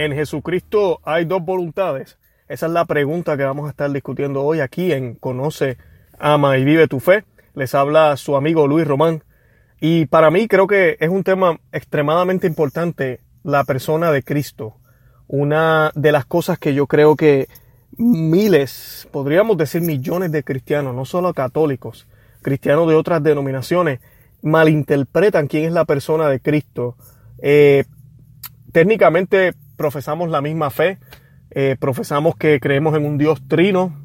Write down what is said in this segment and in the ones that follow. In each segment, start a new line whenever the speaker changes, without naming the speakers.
¿En Jesucristo hay dos voluntades? Esa es la pregunta que vamos a estar discutiendo hoy aquí en Conoce, Ama y Vive tu Fe. Les habla su amigo Luis Román. Y para mí creo que es un tema extremadamente importante la persona de Cristo. Una de las cosas que yo creo que miles, podríamos decir millones de cristianos, no solo católicos, cristianos de otras denominaciones, malinterpretan quién es la persona de Cristo. Eh, técnicamente profesamos la misma fe, eh, profesamos que creemos en un Dios trino,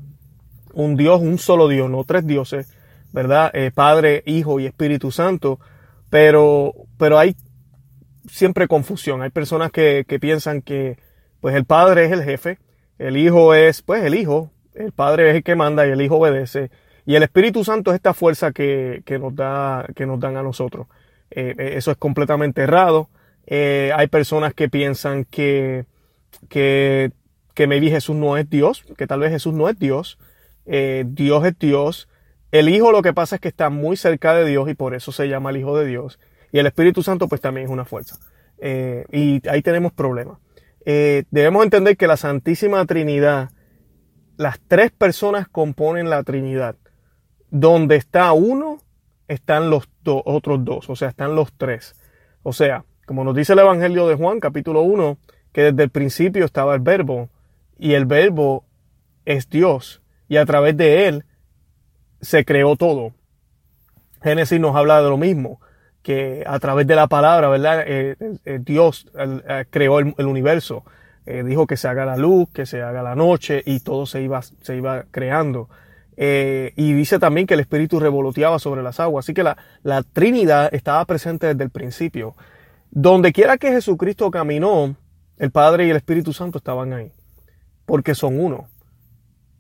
un Dios, un solo Dios, no tres dioses, ¿verdad? Eh, Padre, Hijo y Espíritu Santo, pero, pero hay siempre confusión. Hay personas que, que piensan que pues el Padre es el jefe, el Hijo es pues el Hijo, el Padre es el que manda y el Hijo obedece. Y el Espíritu Santo es esta fuerza que, que nos, da, que nos dan a nosotros. Eh, eso es completamente errado. Eh, hay personas que piensan que, que, que maybe Jesús no es Dios, que tal vez Jesús no es Dios. Eh, Dios es Dios. El Hijo lo que pasa es que está muy cerca de Dios y por eso se llama el Hijo de Dios. Y el Espíritu Santo pues también es una fuerza. Eh, y ahí tenemos problemas. debemos entender que la Santísima Trinidad, las tres personas componen la Trinidad. Donde está uno, están los otros dos, o sea, están los tres. O sea, como nos dice el Evangelio de Juan, capítulo 1, que desde el principio estaba el verbo y el verbo es Dios y a través de él se creó todo. Génesis nos habla de lo mismo, que a través de la palabra, ¿verdad? Eh, eh, Dios eh, creó el, universo. dijo que se haga la luz, que se haga la noche y todo se iba, se iba creando. y dice también que el Espíritu revoloteaba sobre las aguas. Así que la, la Trinidad estaba presente desde el principio. Donde quiera que Jesucristo caminó, el Padre y el Espíritu Santo estaban ahí. Porque son uno.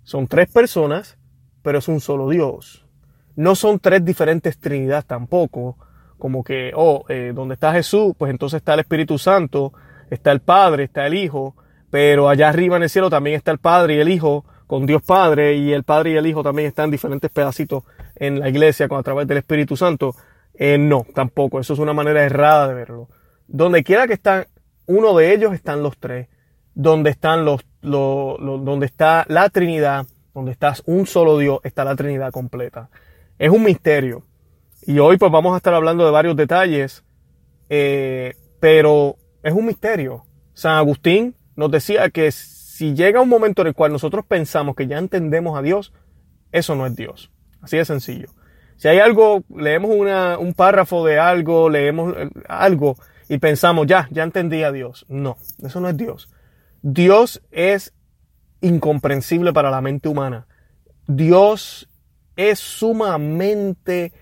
Son tres personas, pero es un solo Dios. No son tres diferentes Trinidades tampoco. Como que, oh, eh, donde está Jesús, pues entonces está el Espíritu Santo, está el Padre, está el Hijo, pero allá arriba en el cielo también está el Padre y el Hijo con Dios Padre y el Padre y el Hijo también están diferentes pedacitos en la iglesia a través del Espíritu Santo. Eh, no, tampoco. Eso es una manera errada de verlo. Donde quiera que están, uno de ellos están los tres. Donde están los, donde está la Trinidad, donde estás un solo Dios, está la Trinidad completa. Es un misterio. Y hoy pues vamos a estar hablando de varios detalles, eh, pero es un misterio. San Agustín nos decía que si llega un momento en el cual nosotros pensamos que ya entendemos a Dios, eso no es Dios. Así de sencillo. Si hay algo, leemos un párrafo de algo, leemos eh, algo y pensamos, ya, ya entendí a Dios. No, eso no es Dios. Dios es incomprensible para la mente humana. Dios es sumamente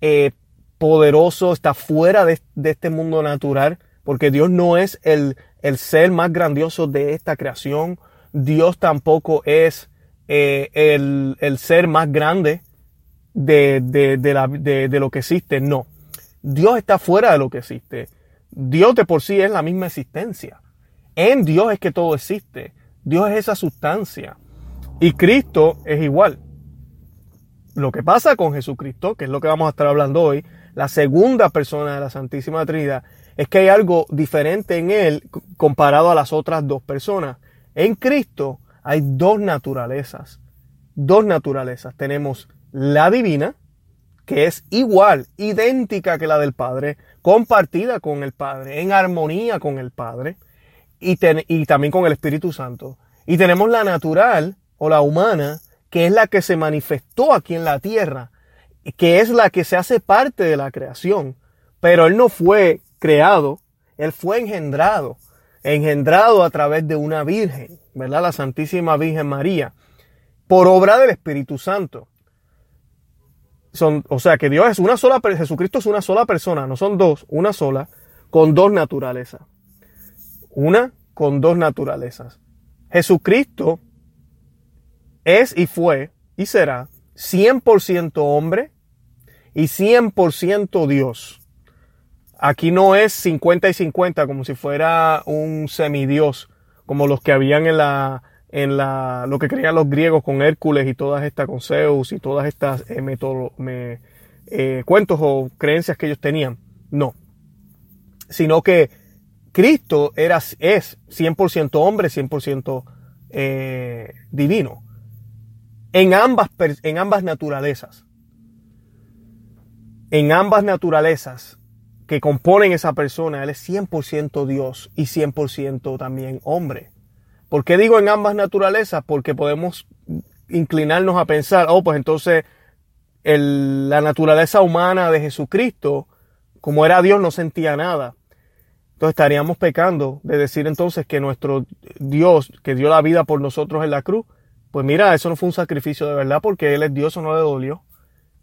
eh, poderoso, está fuera de, este mundo natural, porque Dios no es el, el, ser más grandioso de esta creación. Dios tampoco es eh, el, el, ser más grande de, de, de, de, lo que existe. No. Dios está fuera de lo que existe. Dios de por sí es la misma existencia. En Dios es que todo existe. Dios es esa sustancia. Y Cristo es igual. Lo que pasa con Jesucristo, que es lo que vamos a estar hablando hoy, la segunda persona de la Santísima Trinidad, es que hay algo diferente en Él comparado a las otras dos personas. En Cristo hay dos naturalezas. Dos naturalezas. Tenemos la divina, que es igual, idéntica que la del Padre, compartida con el Padre, en armonía con el Padre y, y también con el Espíritu Santo. Y tenemos la natural o la humana, que es la que se manifestó aquí en la tierra, que es la que se hace parte de la creación. Pero Él no fue creado, Él fue engendrado, engendrado a través de una virgen, ¿verdad? La Santísima Virgen María, por obra del Espíritu Santo o sea, que Dios es una sola, Jesucristo es una sola persona, no son dos, una sola, con dos naturalezas. Una con dos naturalezas. Jesucristo es y fue y será 100% hombre y 100% Dios. Aquí no es 50 y 50 como si fuera un semidios, como los que habían en la, en la, lo que creían los griegos con Hércules y todas estas, con Zeus y todas estas eh, eh, cuentos o creencias que ellos tenían. No. Sino que Cristo era, es 100% hombre, 100% eh, divino. En ambas, en ambas naturalezas. En ambas naturalezas que componen esa persona, Él es 100% Dios y 100% también hombre. ¿Por qué digo en ambas naturalezas? Porque podemos inclinarnos a pensar, oh, pues entonces la naturaleza humana de Jesucristo, como era Dios, no sentía nada. Entonces estaríamos pecando de decir entonces que nuestro Dios, que dio la vida por nosotros en la cruz, pues mira, eso no fue un sacrificio de verdad porque Él es Dios o no le dolió.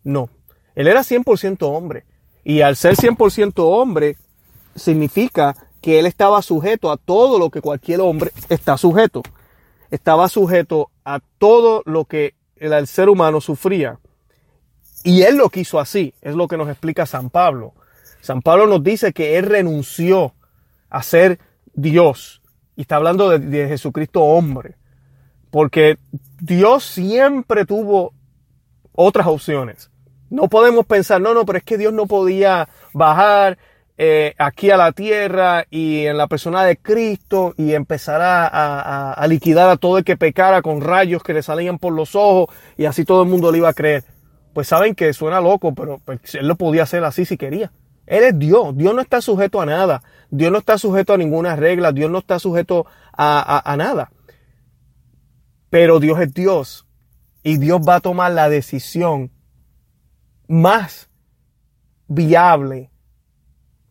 No, Él era 100% hombre. Y al ser 100% hombre, significa que Él estaba sujeto a todo lo que cualquier hombre está sujeto. Estaba sujeto a todo lo que el ser humano sufría. Y él lo quiso así, es lo que nos explica San Pablo. San Pablo nos dice que él renunció a ser Dios. Y está hablando de, Jesucristo hombre. Porque Dios siempre tuvo otras opciones. No podemos pensar, no, no, pero es que Dios no podía bajar eh, aquí a la tierra y en la persona de Cristo y empezar a, a, liquidar a todo el que pecara con rayos que le salían por los ojos y así todo el mundo le iba a creer pues saben que suena loco, pero pues, él lo podía hacer así si quería. Él es Dios, Dios no está sujeto a nada, Dios no está sujeto a ninguna regla, Dios no está sujeto a, a nada. Pero Dios es Dios y Dios va a tomar la decisión más viable,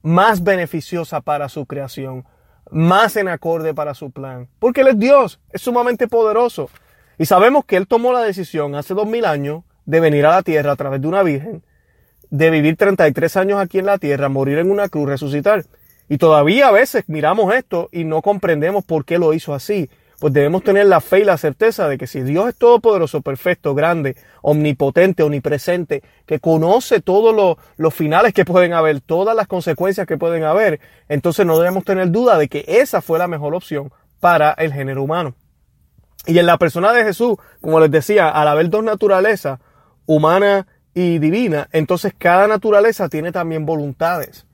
más beneficiosa para su creación, más en acorde para su plan. Porque Él es Dios, es sumamente poderoso. Y sabemos que Él tomó la decisión hace dos mil años de venir a la tierra a través de una virgen, de vivir 33 años aquí en la tierra, morir en una cruz, resucitar. Y todavía a veces miramos esto y no comprendemos por qué lo hizo así. Pues debemos tener la fe y la certeza de que si Dios es todopoderoso, perfecto, grande, omnipotente, omnipresente, que conoce todos los, finales que pueden haber, todas las consecuencias que pueden haber, entonces no debemos tener duda de que esa fue la mejor opción para el género humano. Y en la persona de Jesús, como les decía, al haber dos naturalezas, humana y divina, entonces cada naturaleza tiene también voluntades.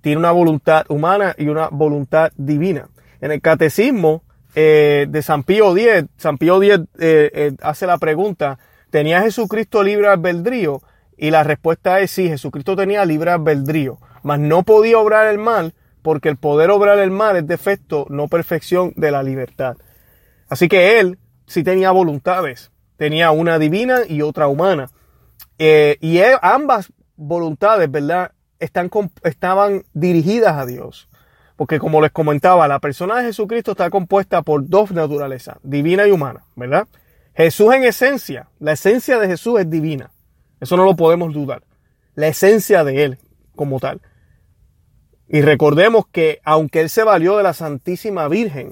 Tiene una voluntad humana y una voluntad divina. En el catecismo eh, de San Pío X, San Pío X eh, eh, hace la pregunta, ¿tenía Jesucristo libre albedrío? Y la respuesta es sí, Jesucristo tenía libre albedrío, mas no podía obrar el mal porque el poder obrar el mal es defecto, no perfección de la libertad. Así que él sí tenía voluntades tenía una divina y otra humana. Y ambas voluntades, ¿verdad? Están, estaban dirigidas a Dios. Porque como les comentaba, la persona de Jesucristo está compuesta por dos naturalezas, divina y humana, ¿verdad? Jesús en esencia, la esencia de Jesús es divina. Eso no lo podemos dudar. La esencia de Él como tal. Y recordemos que aunque Él se valió de la Santísima Virgen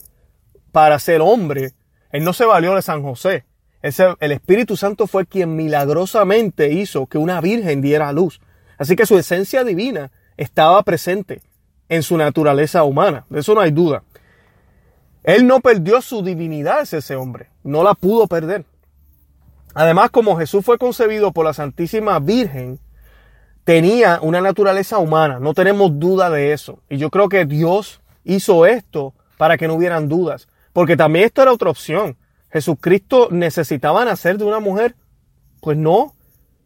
para ser hombre, Él no se valió de San José el Espíritu Santo fue quien milagrosamente hizo que una virgen diera luz. Así que su esencia divina estaba presente en su naturaleza humana. De eso no hay duda. Él no perdió su divinidad, ese hombre. No la pudo perder. Además, como Jesús fue concebido por la Santísima Virgen, tenía una naturaleza humana. No tenemos duda de eso. Y yo creo que Dios hizo esto para que no hubieran dudas. Porque también esto era otra opción. Jesucristo necesitaba nacer de una mujer. Pues no.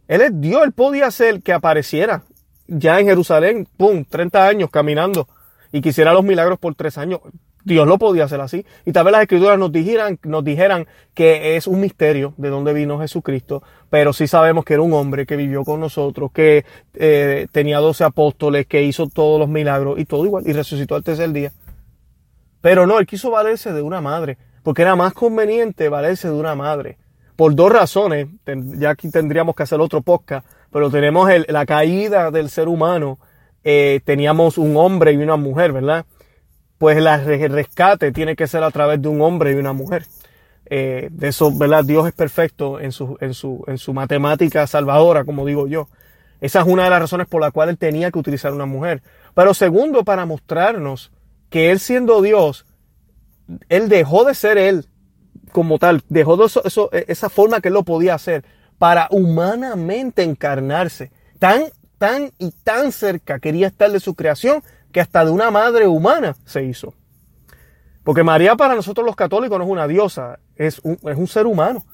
Él es Dios, él podía ser que apareciera ya en Jerusalén, pum, 30 años caminando y quisiera los milagros por tres años. Dios lo podía hacer así. Y tal vez las escrituras nos dijeran, nos dijeran que es un misterio de dónde vino Jesucristo, pero sí sabemos que era un hombre que vivió con nosotros, que eh, tenía 12 apóstoles, que hizo todos los milagros y todo igual, y resucitó al tercer día. Pero no, él quiso valerse de una madre porque era más conveniente valerse de una madre. Por dos razones, ya aquí tendríamos que hacer otro podcast, pero tenemos la caída del ser humano, eh, teníamos un hombre y una mujer, ¿verdad? Pues el rescate tiene que ser a través de un hombre y una mujer. Eh, de eso, ¿verdad? Dios es perfecto en su, en, su, en su matemática salvadora, como digo yo. Esa es una de las razones por la cual él tenía que utilizar una mujer. Pero segundo, para mostrarnos que él siendo Dios, él dejó de ser él como tal, dejó de eso, esa forma que él lo podía hacer para humanamente encarnarse. Tan, tan y tan cerca quería estar de su creación que hasta de una madre humana se hizo. Porque María para nosotros los católicos no es una diosa, es un, es un ser humano.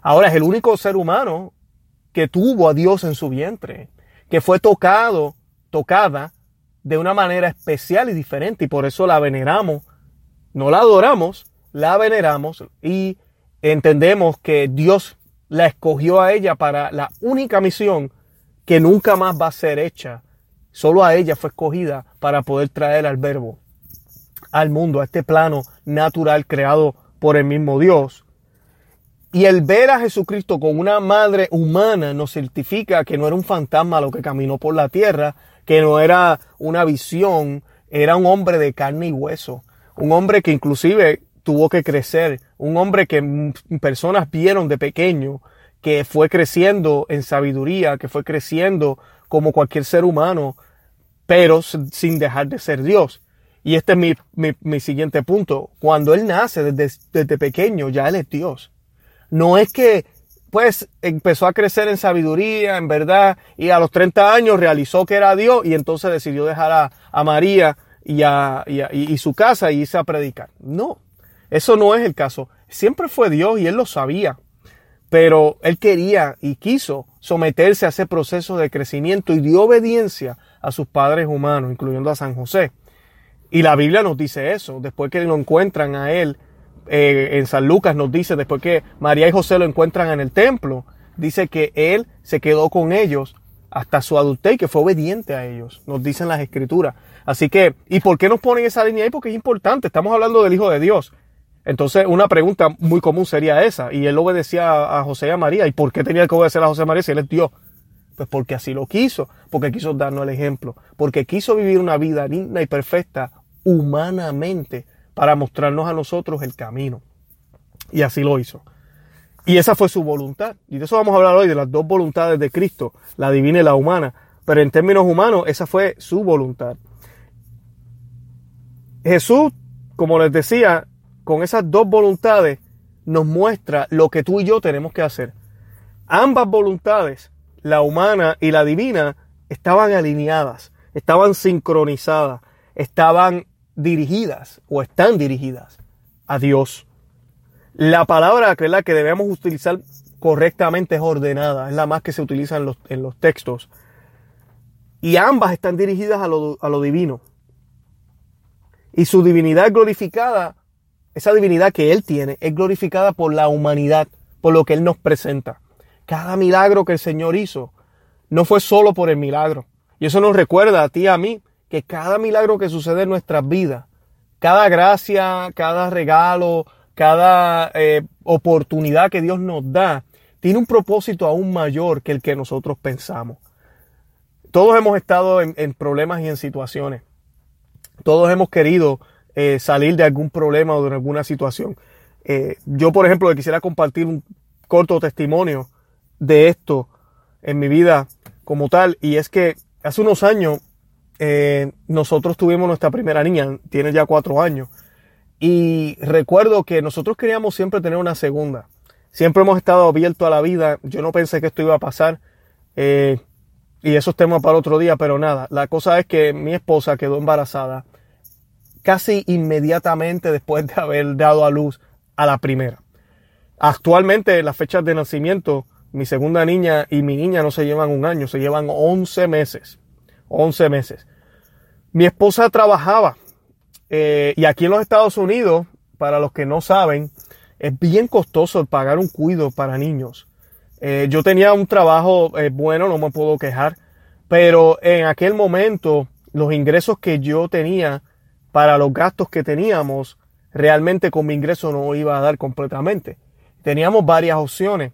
Ahora es el único ser humano que tuvo a Dios en su vientre, que fue tocado, tocada de una manera especial y diferente y por eso la veneramos, no la adoramos, la veneramos y entendemos que Dios la escogió a ella para la única misión que nunca más va a ser hecha. Solo a ella fue escogida para poder traer al verbo al mundo, a este plano natural creado por el mismo Dios. Y el ver a Jesucristo con una madre humana nos certifica que no era un fantasma lo que caminó por la tierra, que no era una visión, era un hombre de carne y hueso, un hombre que inclusive tuvo que crecer, un hombre que personas vieron de pequeño, que fue creciendo en sabiduría, que fue creciendo como cualquier ser humano, pero sin dejar de ser Dios. Y este es mi, mi, siguiente punto. Cuando Él nace desde, desde pequeño, ya Él es Dios. No es que pues empezó a crecer en sabiduría, en verdad, y a los 30 años realizó que era Dios y entonces decidió dejar a, a María y, a, y, y, su casa y irse a predicar. No, eso no es el caso. Siempre fue Dios y él lo sabía, pero él quería y quiso someterse a ese proceso de crecimiento y dio obediencia a sus padres humanos, incluyendo a San José. Y la Biblia nos dice eso, después que lo encuentran a él eh, en San Lucas nos dice, después que María y José lo encuentran en el templo, dice que él se quedó con ellos hasta su adultez y que fue obediente a ellos, nos dicen las escrituras. Así que, ¿y por qué nos ponen esa línea ahí? Porque es importante, estamos hablando del Hijo de Dios. Entonces, una pregunta muy común sería esa, y él obedecía a José y a María, ¿y por qué tenía que obedecer a José y María si él es Dios? Pues porque así lo quiso, porque quiso darnos el ejemplo, porque quiso vivir una vida digna y perfecta humanamente para mostrarnos a nosotros el camino. Y así lo hizo. Y esa fue su voluntad. Y de eso vamos a hablar hoy, de las dos voluntades de Cristo, la divina y la humana. Pero en términos humanos, esa fue su voluntad. Jesús, como les decía, con esas dos voluntades nos muestra lo que tú y yo tenemos que hacer. Ambas voluntades, la humana y la divina, estaban alineadas, estaban sincronizadas, estaban dirigidas o están dirigidas a Dios. La palabra que debemos utilizar correctamente es ordenada, es la más que se utiliza en los, en los textos. Y ambas están dirigidas a lo, a lo divino. Y su divinidad glorificada, esa divinidad que Él tiene, es glorificada por la humanidad, por lo que Él nos presenta. Cada milagro que el Señor hizo no fue solo por el milagro. Y eso nos recuerda a ti y a mí que cada milagro que sucede en nuestras vidas, cada gracia, cada regalo, cada eh, oportunidad que Dios nos da, tiene un propósito aún mayor que el que nosotros pensamos. Todos hemos estado en, problemas y en situaciones. Todos hemos querido eh, salir de algún problema o de alguna situación. Eh, yo, por ejemplo, quisiera compartir un corto testimonio de esto en mi vida como tal. Y es que hace unos años eh, nosotros tuvimos nuestra primera niña, tiene ya cuatro años. Y recuerdo que nosotros queríamos siempre tener una segunda. Siempre hemos estado abiertos a la vida. Yo no pensé que esto iba a pasar. Y eso es tema para otro día, pero nada. La cosa es que mi esposa quedó embarazada casi inmediatamente después de haber dado a luz a la primera. Actualmente las fechas de nacimiento, mi segunda niña y mi niña no se llevan un año, se llevan 11 meses. 11 meses. Mi esposa trabajaba eh, y aquí en los Estados Unidos, para los que no saben, es bien costoso pagar un cuido para niños. Eh, yo tenía un trabajo eh, bueno, no me puedo quejar, pero en aquel momento los ingresos que yo tenía para los gastos que teníamos, realmente con mi ingreso no iba a dar completamente. Teníamos varias opciones.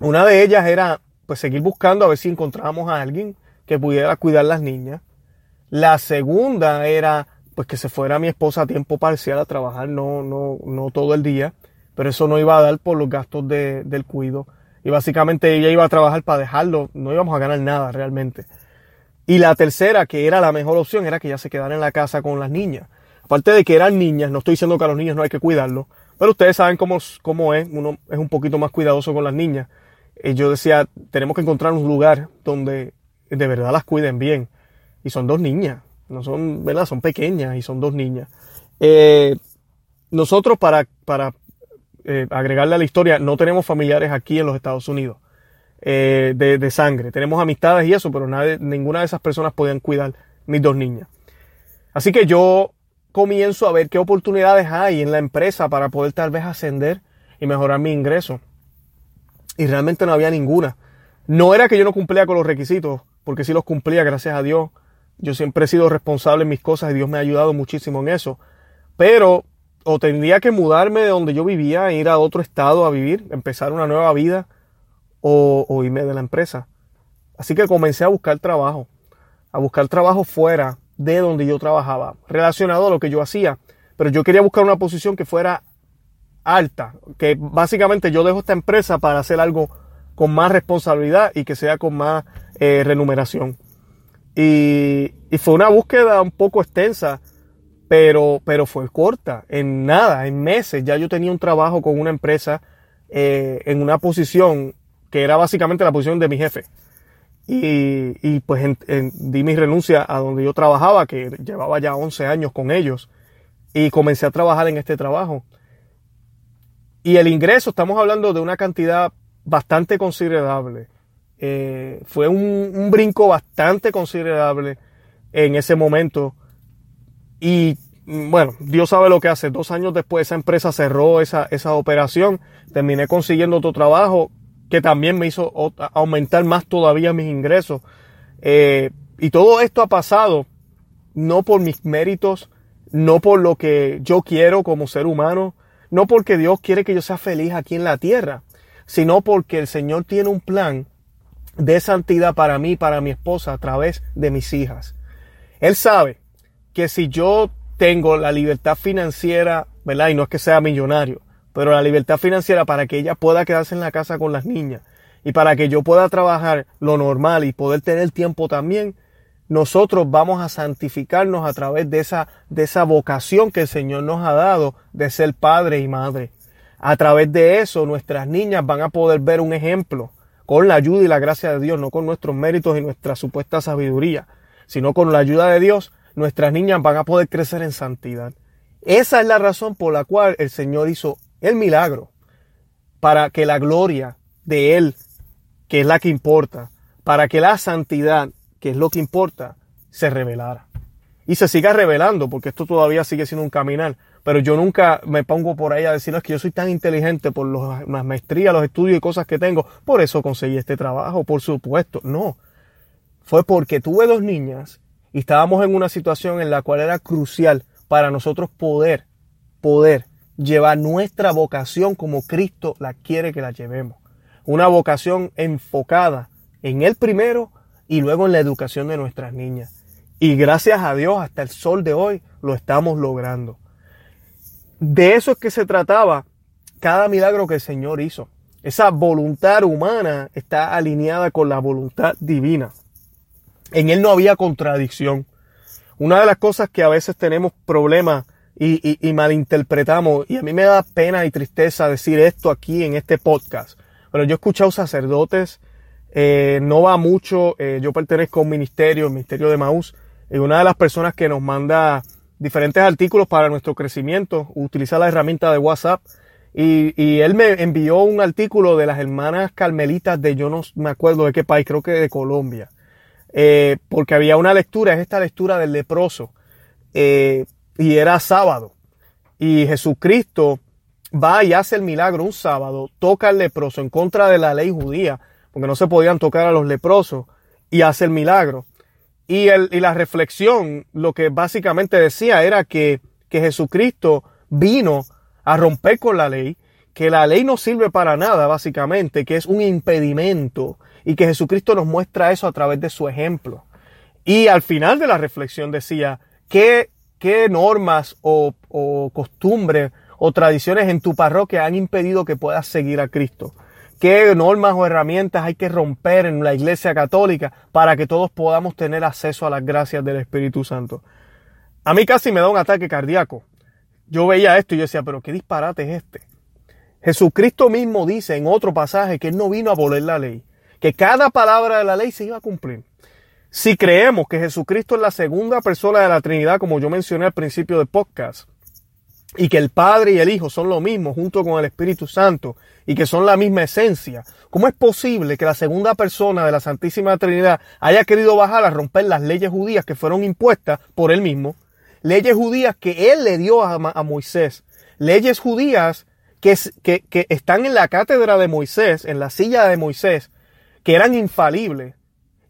Una de ellas era pues seguir buscando a ver si encontrábamos a alguien que pudiera cuidar las niñas. La segunda era pues que se fuera mi esposa a tiempo parcial a trabajar, no, no, no todo el día, pero eso no iba a dar por los gastos de, del cuido. Y básicamente ella iba a trabajar para dejarlo, no íbamos a ganar nada realmente. Y la tercera, que era la mejor opción, era que ella se quedara en la casa con las niñas. Aparte de que eran niñas, no estoy diciendo que a los niños no hay que cuidarlos, pero ustedes saben cómo, es, uno es un poquito más cuidadoso con las niñas. Y yo decía, tenemos que encontrar un lugar donde de verdad las cuiden bien. Y son dos niñas. no son, ¿verdad? Son pequeñas y son dos niñas. Eh, nosotros, para, para eh, agregarle a la historia, no tenemos familiares aquí en los Estados Unidos eh, de, sangre. Tenemos amistades y eso, pero nadie, ninguna de esas personas podían cuidar mis dos niñas. Así que yo comienzo a ver qué oportunidades hay en la empresa para poder tal vez ascender y mejorar mi ingreso. Y realmente no había ninguna. No era que yo no cumplía con los requisitos, porque sí los cumplía, gracias a Dios. Yo siempre he sido responsable en mis cosas y Dios me ha ayudado muchísimo en eso. Pero o tendría que mudarme de donde yo vivía, ir a otro estado a vivir, empezar una nueva vida, o, o irme de la empresa. Así que comencé a buscar trabajo, a buscar trabajo fuera de donde yo trabajaba, relacionado a lo que yo hacía. Pero yo quería buscar una posición que fuera alta, que básicamente yo dejo esta empresa para hacer algo con más responsabilidad y que sea con más eh, remuneración. Y, y, fue una búsqueda un poco extensa, pero, pero fue corta. En nada, en meses ya yo tenía un trabajo con una empresa eh, en una posición que era básicamente la posición de mi jefe. Y, y pues di mi renuncia a donde yo trabajaba, que llevaba ya 11 años con ellos, y comencé a trabajar en este trabajo. Y el ingreso, estamos hablando de una cantidad bastante considerable. Eh, fue un, brinco bastante considerable en ese momento. Y mm, bueno, Dios sabe lo que hace. Dos años después esa empresa cerró esa, esa operación. Terminé consiguiendo otro trabajo que también me hizo aumentar más todavía mis ingresos. Eh, y todo esto ha pasado no por mis méritos, no por lo que yo quiero como ser humano, no porque Dios quiere que yo sea feliz aquí en la tierra, sino porque el Señor tiene un plan de santidad para mí, para mi esposa, a través de mis hijas. Él sabe que si yo tengo la libertad financiera, ¿verdad? Y no es que sea millonario, pero la libertad financiera para que ella pueda quedarse en la casa con las niñas y para que yo pueda trabajar lo normal y poder tener tiempo también, nosotros vamos a santificarnos a través de esa, de esa vocación que el Señor nos ha dado de ser padre y madre. A través de eso nuestras niñas van a poder ver un ejemplo con la ayuda y la gracia de Dios, no con nuestros méritos y nuestra supuesta sabiduría, sino con la ayuda de Dios, nuestras niñas van a poder crecer en santidad. Esa es la razón por la cual el Señor hizo el milagro para que la gloria de Él, que es la que importa, para que la santidad, que es lo que importa, se revelara. Y se siga revelando, porque esto todavía sigue siendo un caminar. Pero yo nunca me pongo por ahí a decir, que yo soy tan inteligente por los, las maestrías, los estudios y cosas que tengo, por eso conseguí este trabajo, por supuesto. No. Fue porque tuve dos niñas y estábamos en una situación en la cual era crucial para nosotros poder, poder llevar nuestra vocación como Cristo la quiere que la llevemos. Una vocación enfocada en el primero y luego en la educación de nuestras niñas. Y gracias a Dios hasta el sol de hoy lo estamos logrando. De eso es que se trataba cada milagro que el Señor hizo. Esa voluntad humana está alineada con la voluntad divina. En Él no había contradicción. Una de las cosas que a veces tenemos problemas y, malinterpretamos. Y a mí me da pena y tristeza decir esto aquí en este podcast. Pero yo he escuchado sacerdotes, eh, no va mucho, eh, yo pertenezco a un ministerio, el Ministerio de Maús, y una de las personas que nos manda diferentes artículos para nuestro crecimiento, utiliza la herramienta de WhatsApp. Y, y, él me envió un artículo de las hermanas carmelitas de yo no me acuerdo de qué país, creo que de Colombia. Eh, porque había una lectura, es esta lectura del leproso. Eh, y era sábado. Y Jesucristo va y hace el milagro un sábado, toca al leproso en contra de la ley judía, porque no se podían tocar a los leprosos, y hace el milagro. Y, el, y la reflexión, lo que básicamente decía era que, que Jesucristo vino a romper con la ley, que la ley no sirve para nada, básicamente, que es un impedimento, y que Jesucristo nos muestra eso a través de su ejemplo. Y al final de la reflexión decía, que qué normas o, costumbres o tradiciones en tu parroquia han impedido que puedas seguir a Cristo. ¿Qué normas o herramientas hay que romper en la Iglesia Católica para que todos podamos tener acceso a las gracias del Espíritu Santo? A mí casi me da un ataque cardíaco. Yo veía esto y yo decía, pero qué disparate es este. Jesucristo mismo dice en otro pasaje que Él no vino a abolir la ley, que cada palabra de la ley se iba a cumplir. Si creemos que Jesucristo es la segunda persona de la Trinidad, como yo mencioné al principio del podcast, y que el Padre y el Hijo son lo mismo junto con el Espíritu Santo y que son la misma esencia, ¿cómo es posible que la segunda persona de la Santísima Trinidad haya querido bajar a romper las leyes judías que fueron impuestas por él mismo? Leyes judías que él le dio a, Moisés. Leyes judías que, están en la cátedra de Moisés, en la silla de Moisés, que eran infalibles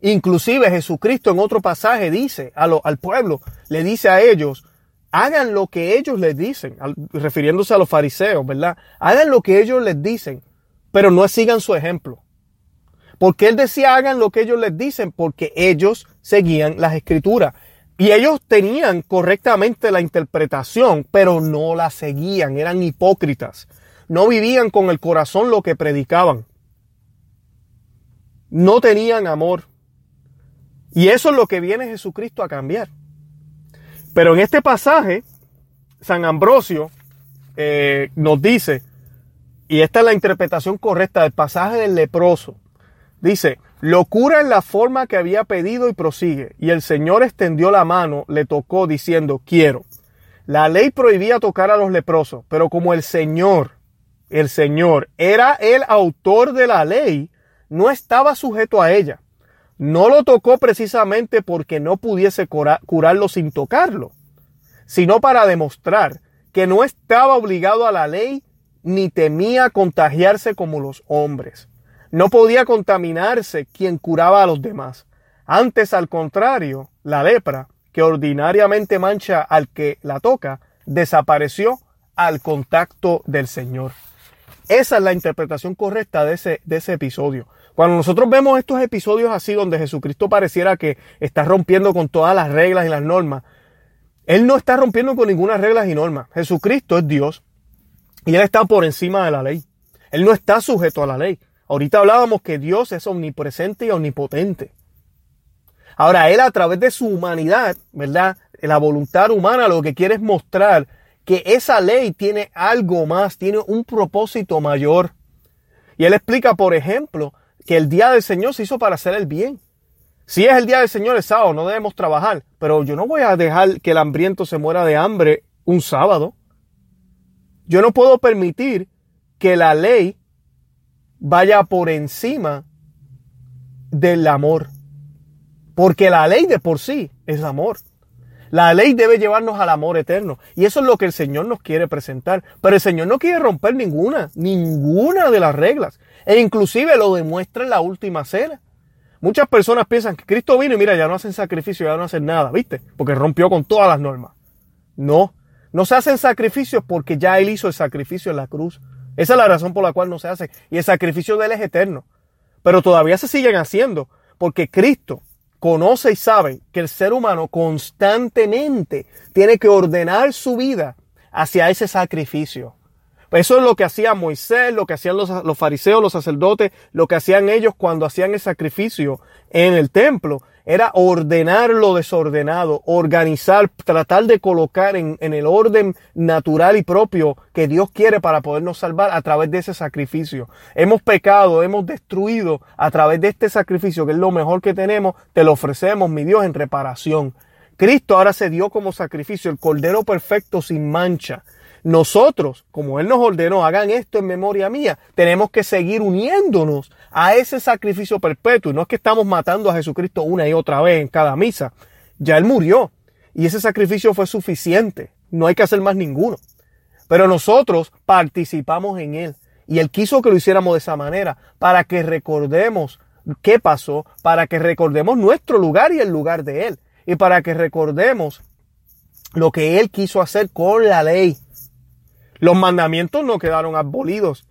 Inclusive Jesucristo en otro pasaje dice a al pueblo, le dice a ellos, hagan lo que ellos les dicen, refiriéndose a los fariseos, ¿verdad? Hagan lo que ellos les dicen, pero no sigan su ejemplo. Porque él decía hagan lo que ellos les dicen, porque ellos seguían las escrituras. Y ellos tenían correctamente la interpretación, pero no la seguían, eran hipócritas. No vivían con el corazón lo que predicaban. No tenían amor. Y eso es lo que viene Jesucristo a cambiar. Pero en este pasaje, San Ambrosio eh, nos dice, y esta es la interpretación correcta del pasaje del leproso, dice, locura en la forma que había pedido y prosigue, y el Señor extendió la mano, le tocó diciendo, quiero. La ley prohibía tocar a los leprosos, pero como el Señor, el Señor era el autor de la ley, no estaba sujeto a ella. No lo tocó precisamente porque no pudiese curarlo sin tocarlo, sino para demostrar que no estaba obligado a la ley ni temía contagiarse como los hombres. No podía contaminarse quien curaba a los demás. Antes, al contrario, la lepra, que ordinariamente mancha al que la toca, desapareció al contacto del Señor. Esa es la interpretación correcta de ese, de ese episodio. Cuando nosotros vemos estos episodios así donde Jesucristo pareciera que está rompiendo con todas las reglas y las normas, Él no está rompiendo con ninguna regla y norma. Jesucristo es Dios y Él está por encima de la ley. Él no está sujeto a la ley. Ahorita hablábamos que Dios es omnipresente y omnipotente. Ahora, Él a través de su humanidad, ¿verdad? La voluntad humana lo que quiere es mostrar que esa ley tiene algo más, tiene un propósito mayor. Y Él explica, por ejemplo, que el día del Señor se hizo para hacer el bien. Si es el día del Señor el sábado, no debemos trabajar, pero yo no voy a dejar que el hambriento se muera de hambre un sábado. Yo no puedo permitir que la ley vaya por encima del amor, porque la ley de por sí es amor. La ley debe llevarnos al amor eterno. Y eso es lo que el Señor nos quiere presentar. Pero el Señor no quiere romper ninguna, ninguna de las reglas. E inclusive lo demuestra en la última cena. Muchas personas piensan que Cristo vino y mira, ya no hacen sacrificio, ya no hacen nada, ¿viste? Porque rompió con todas las normas. No, no se hacen sacrificios porque ya Él hizo el sacrificio en la cruz. Esa es la razón por la cual no se hace. Y el sacrificio de Él es eterno. Pero todavía se siguen haciendo porque Cristo conoce y sabe que el ser humano constantemente tiene que ordenar su vida hacia ese sacrificio. Eso es lo que hacía Moisés, lo que hacían los, fariseos, los sacerdotes, lo que hacían ellos cuando hacían el sacrificio en el templo era ordenar lo desordenado, organizar, tratar de colocar en, en, el orden natural y propio que Dios quiere para podernos salvar a través de ese sacrificio. Hemos pecado, hemos destruido a través de este sacrificio, que es lo mejor que tenemos, te lo ofrecemos, mi Dios, en reparación. Cristo ahora se dio como sacrificio, el Cordero perfecto sin mancha. Nosotros, como Él nos ordenó, hagan esto en memoria mía, tenemos que seguir uniéndonos a ese sacrificio perpetuo. Y no es que estamos matando a Jesucristo una y otra vez en cada misa. Ya Él murió y ese sacrificio fue suficiente. No hay que hacer más ninguno. Pero nosotros participamos en Él. Y Él quiso que lo hiciéramos de esa manera para que recordemos qué pasó, para que recordemos nuestro lugar y el lugar de Él. Y para que recordemos lo que Él quiso hacer con la ley. Los mandamientos no quedaron abolidos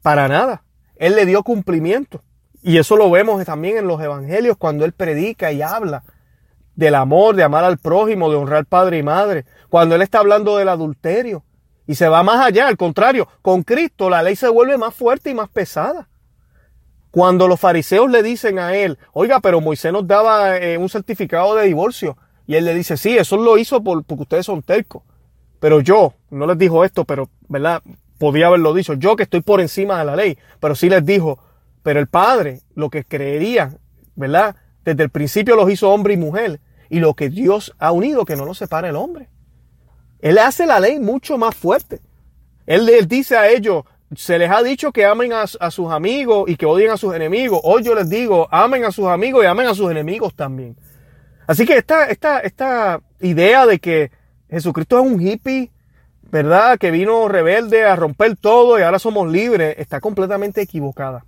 para nada. Él le dio cumplimiento. Y eso lo vemos también en los evangelios cuando Él predica y habla del amor, de amar al prójimo, de honrar padre y madre. Cuando Él está hablando del adulterio. Y se va más allá, al contrario, con Cristo la ley se vuelve más fuerte y más pesada. Cuando los fariseos le dicen a Él, oiga, pero Moisés nos daba eh, un certificado de divorcio. Y Él le dice, sí, eso lo hizo por, porque ustedes son tercos. Pero yo, no les dijo esto, pero, ¿verdad? Podía haberlo dicho. Yo que estoy por encima de la ley. Pero sí les dijo, pero el Padre, lo que creería, ¿verdad? Desde el principio los hizo hombre y mujer. Y lo que Dios ha unido, que no lo separe el hombre. Él hace la ley mucho más fuerte. Él les dice a ellos, se les ha dicho que amen a, sus amigos y que odien a sus enemigos. Hoy yo les digo, amen a sus amigos y amen a sus enemigos también. Así que esta, esta, esta idea de que Jesucristo es un hippie, ¿verdad? Que vino rebelde a romper todo y ahora somos libres, está completamente equivocada.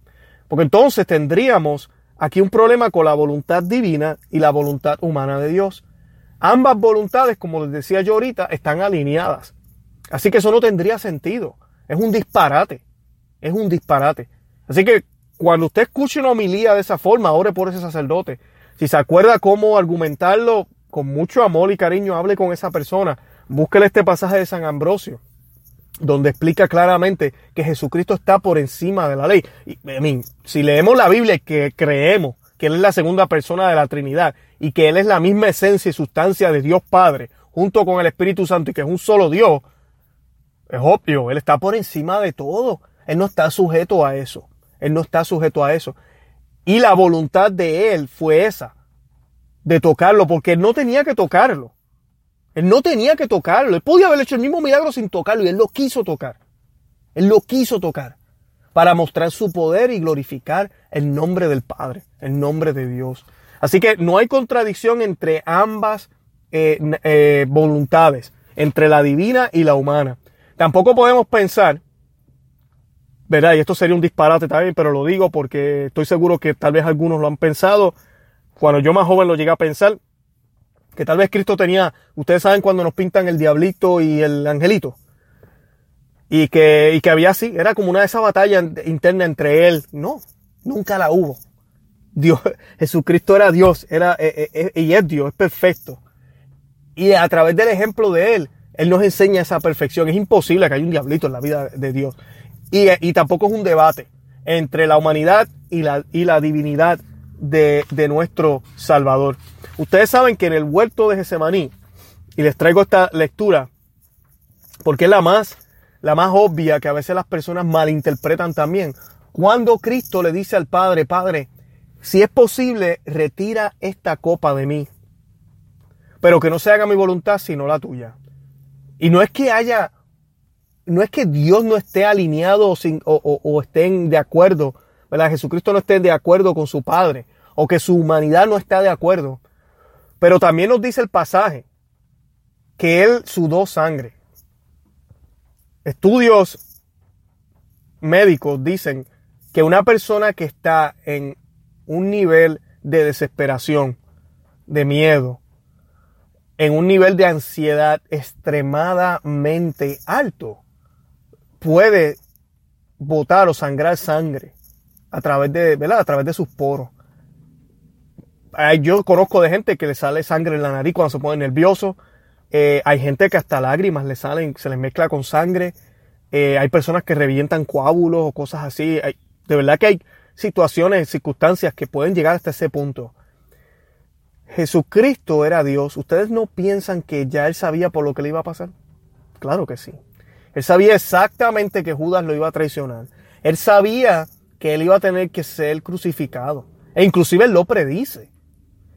Porque entonces tendríamos aquí un problema con la voluntad divina y la voluntad humana de Dios. Ambas voluntades, como les decía yo ahorita, están alineadas. Así que eso no tendría sentido. Es un disparate. Es un disparate. Así que cuando usted escuche una homilía de esa forma, ore por ese sacerdote. Si se acuerda cómo argumentarlo con mucho amor y cariño, hable con esa persona. Búsquele este pasaje de San Ambrosio, donde explica claramente que Jesucristo está por encima de la ley. Y, si leemos la Biblia que creemos que Él es la segunda persona de la Trinidad y que Él es la misma esencia y sustancia de Dios Padre, junto con el Espíritu Santo y que es un solo Dios, es obvio, Él está por encima de todo. Él no está sujeto a eso. Él no está sujeto a eso. Y la voluntad de Él fue esa, de tocarlo, porque Él no tenía que tocarlo. Él no tenía que tocarlo. Él podía haber hecho el mismo milagro sin tocarlo y Él lo quiso tocar. Él lo quiso tocar para mostrar su poder y glorificar el nombre del Padre, el nombre de Dios. Así que no hay contradicción entre ambas eh, eh, voluntades, entre la divina y la humana. Tampoco podemos pensar, ¿verdad? Y esto sería un disparate también, pero lo digo porque estoy seguro que tal vez algunos lo han pensado. Cuando yo más joven lo llegué a pensar, que tal vez Cristo tenía, ustedes saben cuando nos pintan el diablito y el angelito. Y que, y que había así, era como una de esas batallas interna entre él. No, nunca la hubo. Dios, Jesucristo era Dios, era, eh, eh, eh, y es Dios, es perfecto. Y a través del ejemplo de él, él nos enseña esa perfección. Es imposible que haya un diablito en la vida de Dios. Y, tampoco es un debate entre la humanidad y la, y la divinidad de, nuestro Salvador. Ustedes saben que en el huerto de Gesemaní, y les traigo esta lectura, porque es la más, la más obvia que a veces las personas malinterpretan también. Cuando Cristo le dice al Padre, Padre, si es posible, retira esta copa de mí, pero que no se haga mi voluntad sino la tuya. Y no es que haya, no es que Dios no esté alineado o, o, o estén de acuerdo, ¿verdad? Jesucristo no esté de acuerdo con su Padre o que su humanidad no está de acuerdo. Pero también nos dice el pasaje que Él sudó sangre. Estudios médicos dicen que una persona que está en un nivel de desesperación, de miedo, en un nivel de ansiedad extremadamente alto, puede botar o sangrar sangre a través de, ¿verdad? A través de sus poros. Yo conozco de gente que le sale sangre en la nariz cuando se pone nervioso. Eh, hay gente que hasta lágrimas le salen, se les mezcla con sangre. Eh, hay personas que revientan coágulos o cosas así. de verdad que hay situaciones, circunstancias que pueden llegar hasta ese punto. Jesucristo era Dios, ¿ustedes no piensan que ya él sabía por lo que le iba a pasar? Claro que sí. Él sabía exactamente que Judas lo iba a traicionar. Él sabía que él iba a tener que ser crucificado. E inclusive él lo predice.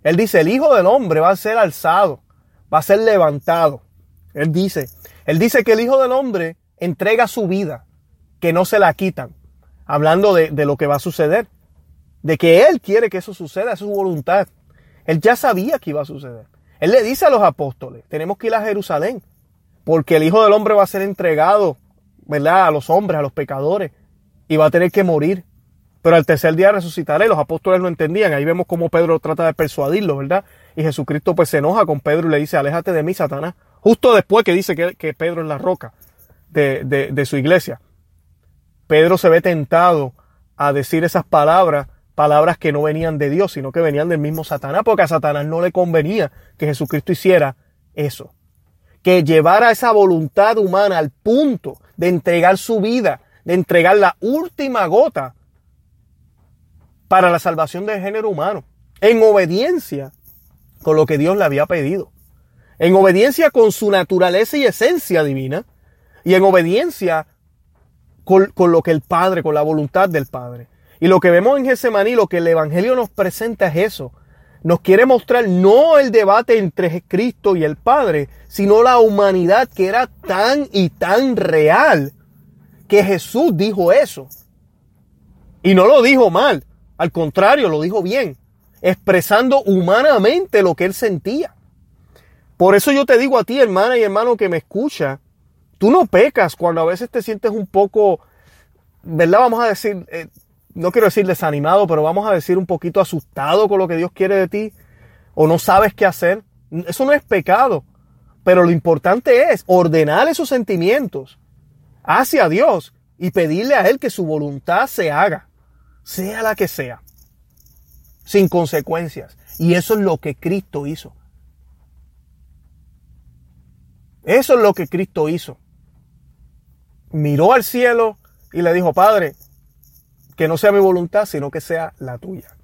Él dice, el Hijo del Hombre va a ser alzado, va a ser levantado. Él dice, él dice que el Hijo del Hombre entrega su vida, que no se la quitan. Hablando de, de lo que va a suceder. De que Él quiere que eso suceda, es su voluntad. Él ya sabía que iba a suceder. Él le dice a los apóstoles, tenemos que ir a Jerusalén, porque el Hijo del Hombre va a ser entregado, ¿verdad? A los hombres, a los pecadores, y va a tener que morir. Pero al tercer día resucitaré. Los apóstoles no entendían. Ahí vemos cómo Pedro trata de persuadirlo, ¿verdad? Y Jesucristo pues se enoja con Pedro y le dice, aléjate de mí, Satanás. Justo después que dice que, Pedro es la roca de, de su iglesia. Pedro se ve tentado a decir esas palabras palabras que no venían de Dios, sino que venían del mismo Satanás, porque a Satanás no le convenía que Jesucristo hiciera eso. Que llevara esa voluntad humana al punto de entregar su vida, de entregar la última gota para la salvación del género humano, en obediencia con lo que Dios le había pedido, en obediencia con su naturaleza y esencia divina, y en obediencia con, con lo que el Padre, con la voluntad del Padre. Y lo que vemos en Getsemaní, lo que el Evangelio nos presenta es eso. nos quiere mostrar no el debate entre Cristo y el Padre, sino la humanidad que era tan y tan real que Jesús dijo eso. Y no lo dijo mal, al contrario, lo dijo bien, expresando humanamente lo que él sentía. Por eso yo te digo a ti, hermana y hermano que me escucha, tú no pecas cuando a veces te sientes un poco, ¿verdad? Vamos a decir, eh, no quiero decir desanimado, pero vamos a decir un poquito asustado con lo que Dios quiere de ti, o no sabes qué hacer. Eso no es pecado, pero lo importante es ordenar esos sentimientos hacia Dios y pedirle a Él que su voluntad se haga, sea la que sea, sin consecuencias. Y eso es lo que Cristo hizo. Eso es lo que Cristo hizo. Miró al cielo y le dijo, Padre, que no sea mi voluntad, sino que sea la tuya.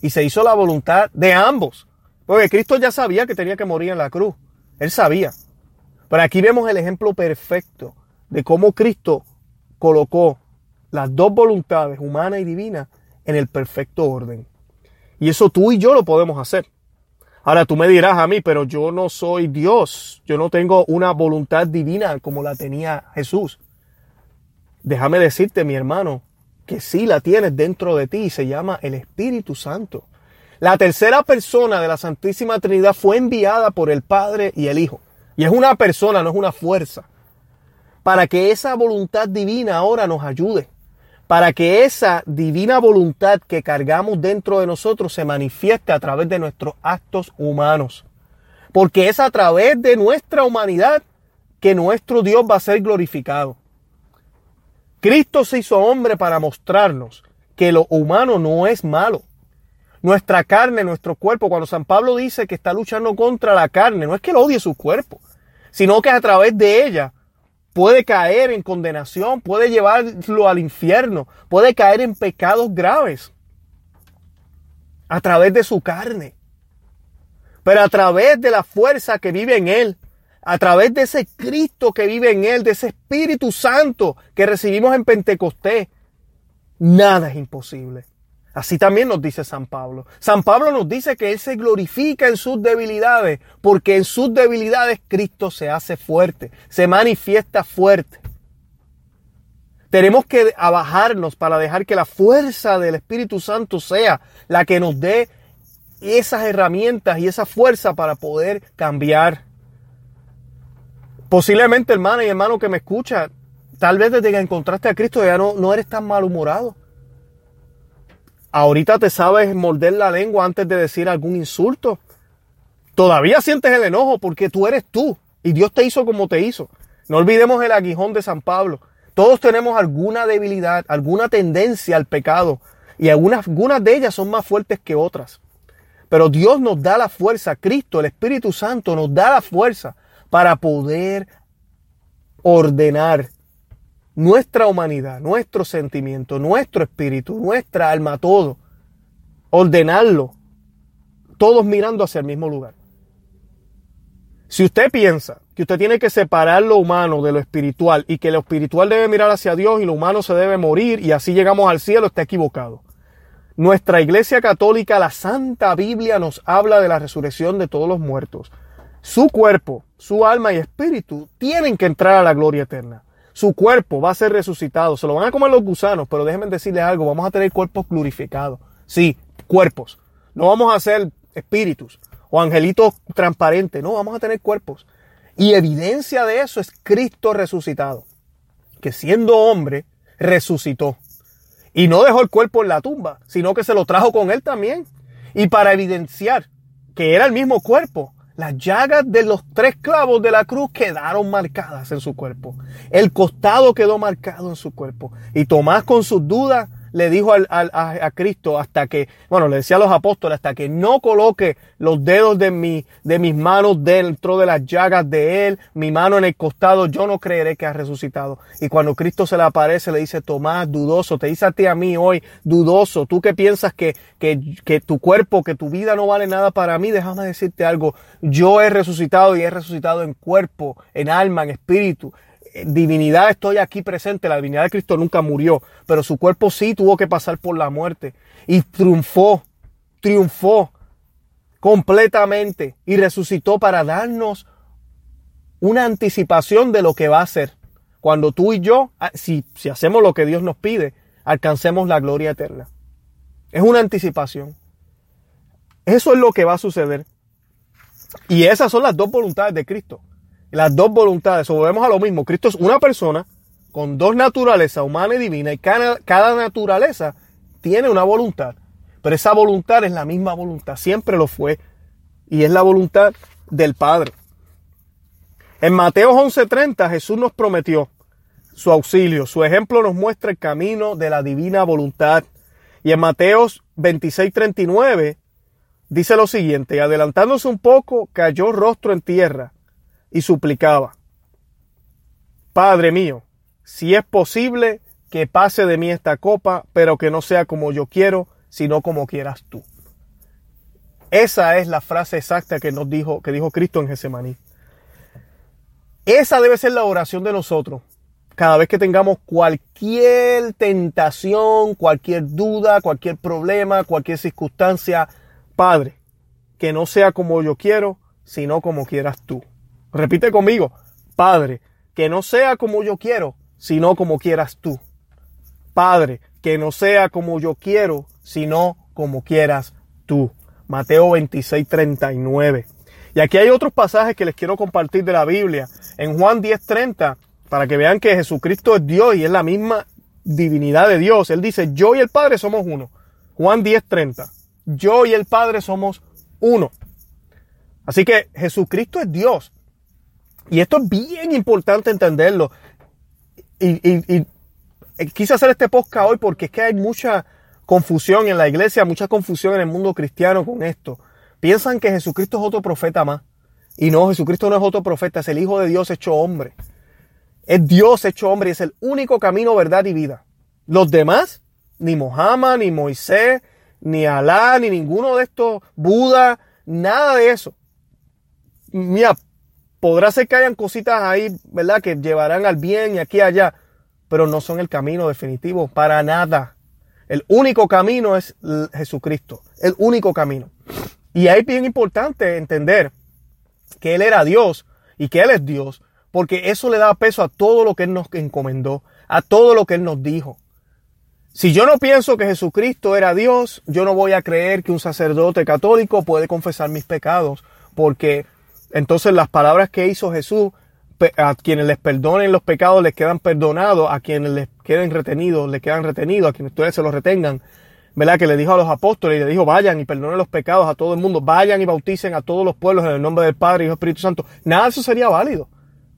Y se hizo la voluntad de ambos. Porque Cristo ya sabía que tenía que morir en la cruz. Él sabía. Pero aquí vemos el ejemplo perfecto de cómo Cristo colocó las dos voluntades, humana y divina, en el perfecto orden. Y eso tú y yo lo podemos hacer. Ahora tú me dirás a mí, pero yo no soy Dios. Yo no tengo una voluntad divina como la tenía Jesús déjame decirte, mi hermano, que sí la tienes dentro de ti y se llama el Espíritu Santo. La tercera persona de la Santísima Trinidad fue enviada por el Padre y el Hijo. Y es una persona, no es una fuerza. Para que esa voluntad divina ahora nos ayude. Para que esa divina voluntad que cargamos dentro de nosotros se manifieste a través de nuestros actos humanos. Porque es a través de nuestra humanidad que nuestro Dios va a ser glorificado. Cristo se hizo hombre para mostrarnos que lo humano no es malo. Nuestra carne, nuestro cuerpo, cuando San Pablo dice que está luchando contra la carne, no es que él odie su cuerpo, sino que a través de ella puede caer en condenación, puede llevarlo al infierno, puede caer en pecados graves a través de su carne. Pero a través de la fuerza que vive en él, a través de ese Cristo que vive en él, de ese Espíritu Santo que recibimos en Pentecostés, nada es imposible. Así también nos dice San Pablo. San Pablo nos dice que Él se glorifica en sus debilidades, porque en sus debilidades Cristo se hace fuerte, se manifiesta fuerte. Tenemos que abajarnos para dejar que la fuerza del Espíritu Santo sea la que nos dé esas herramientas y esa fuerza para poder cambiar Posiblemente, hermana y hermano que me escucha, tal vez desde que encontraste a Cristo ya no, no eres tan malhumorado. Ahorita te sabes morder la lengua antes de decir algún insulto. Todavía sientes el enojo porque tú eres tú y Dios te hizo como te hizo. No olvidemos el aguijón de San Pablo. Todos tenemos alguna debilidad, alguna tendencia al pecado y algunas, algunas de ellas son más fuertes que otras. Pero Dios nos da la fuerza, Cristo, el Espíritu Santo nos da la fuerza para poder ordenar nuestra humanidad, nuestro sentimiento, nuestro espíritu, nuestra alma, todo. Ordenarlo, todos mirando hacia el mismo lugar. Si usted piensa que usted tiene que separar lo humano de lo espiritual y que lo espiritual debe mirar hacia Dios y lo humano se debe morir y así llegamos al cielo, está equivocado. Nuestra Iglesia Católica, la Santa Biblia, nos habla de la resurrección de todos los muertos. Su cuerpo, su alma y espíritu tienen que entrar a la gloria eterna. Su cuerpo va a ser resucitado. Se lo van a comer los gusanos, pero déjenme decirles algo. Vamos a tener cuerpos glorificados. Sí, cuerpos. No vamos a ser espíritus o angelitos transparentes. No, vamos a tener cuerpos. Y evidencia de eso es Cristo resucitado. Que siendo hombre, resucitó. Y no dejó el cuerpo en la tumba, sino que se lo trajo con él también. Y para evidenciar que era el mismo cuerpo, las llagas de los tres clavos de la cruz quedaron marcadas en su cuerpo. El costado quedó marcado en su cuerpo. Y Tomás con sus dudas le dijo a, Cristo hasta que, bueno, le decía a los apóstoles, hasta que no coloque los dedos de, mi, de mis manos dentro de las llagas de él, mi mano en el costado, yo no creeré que ha resucitado. Y cuando Cristo se le aparece, le dice, Tomás, dudoso, te dice a ti a mí hoy, dudoso, tú que piensas que, que, que tu cuerpo, que tu vida no vale nada para mí, déjame decirte algo, yo he resucitado y he resucitado en cuerpo, en alma, en espíritu divinidad estoy aquí presente, la divinidad de Cristo nunca murió, pero su cuerpo sí tuvo que pasar por la muerte y triunfó triunfó completamente y resucitó para darnos una anticipación de lo que va a ser. Cuando tú y yo, ah, si, si hacemos lo que Dios nos pide, alcancemos la gloria eterna. Es una anticipación. Eso es lo que va a suceder. Y esas son las dos voluntades de Cristo. Las dos voluntades. O volvemos a lo mismo. Cristo es una persona con dos naturalezas, humana y divina, y cada, cada naturaleza tiene una voluntad. Pero esa voluntad es la misma voluntad, siempre lo fue. Y es la voluntad del Padre. En Mateo 11:30 Jesús nos prometió su auxilio. Su ejemplo nos muestra el camino de la divina voluntad. Y en Mateos 26:39 dice lo siguiente, adelantándose un poco, cayó rostro en tierra y suplicaba, Padre mío, si es posible que pase de mí esta copa, pero que no sea como yo quiero, sino como quieras tú. Esa es la frase exacta que nos dijo, que dijo Cristo en Getsemaní. Esa debe ser la oración de nosotros. Cada vez que tengamos cualquier tentación, cualquier duda, cualquier problema, cualquier circunstancia, Padre, que no sea como yo quiero, sino como quieras tú. Repite conmigo, Padre, que no sea como yo quiero, sino como quieras tú. Padre, que no sea como yo quiero, sino como quieras tú. Mateo 26, 39. Y aquí hay otros pasajes que les quiero compartir de la Biblia. En Juan 10, 30, para que vean que Jesucristo es Dios y es la misma divinidad de Dios. Él dice, yo y el Padre somos uno. Juan 10, 30. Yo y el Padre somos uno. Así que Jesucristo es Dios. Y esto es bien importante entenderlo. Y, y quise hacer este podcast hoy porque es que hay mucha confusión en la iglesia, mucha confusión en el mundo cristiano con esto. Piensan que Jesucristo es otro profeta más. Y no, Jesucristo no es otro profeta, es el Hijo de Dios hecho hombre. Es Dios hecho hombre y es el único camino, verdad y vida. Los demás, ni Mohammed, ni Moisés, ni Alá, ni ninguno de estos, Buda, nada de eso. Mira, podrá ser que hayan cositas ahí, ¿verdad? Que llevarán al bien y aquí y allá, pero no son el camino definitivo para nada. El único camino es Jesucristo, el único camino. Y ahí es bien importante entender que Él era Dios y que Él es Dios, porque eso le da peso a todo lo que Él nos encomendó, a todo lo que Él nos dijo. Si yo no pienso que Jesucristo era Dios, yo no voy a creer que un sacerdote católico puede confesar mis pecados, porque entonces las palabras que hizo Jesús a quienes les perdonen los pecados les quedan perdonados, a quienes les queden retenidos, les quedan retenidos, a quienes ustedes se los retengan. ¿Verdad? Que le dijo a los apóstoles y le dijo, vayan y perdonen los pecados a todo el mundo, vayan y bauticen a todos los pueblos en el nombre del Padre y del Espíritu Santo. Nada de eso sería válido.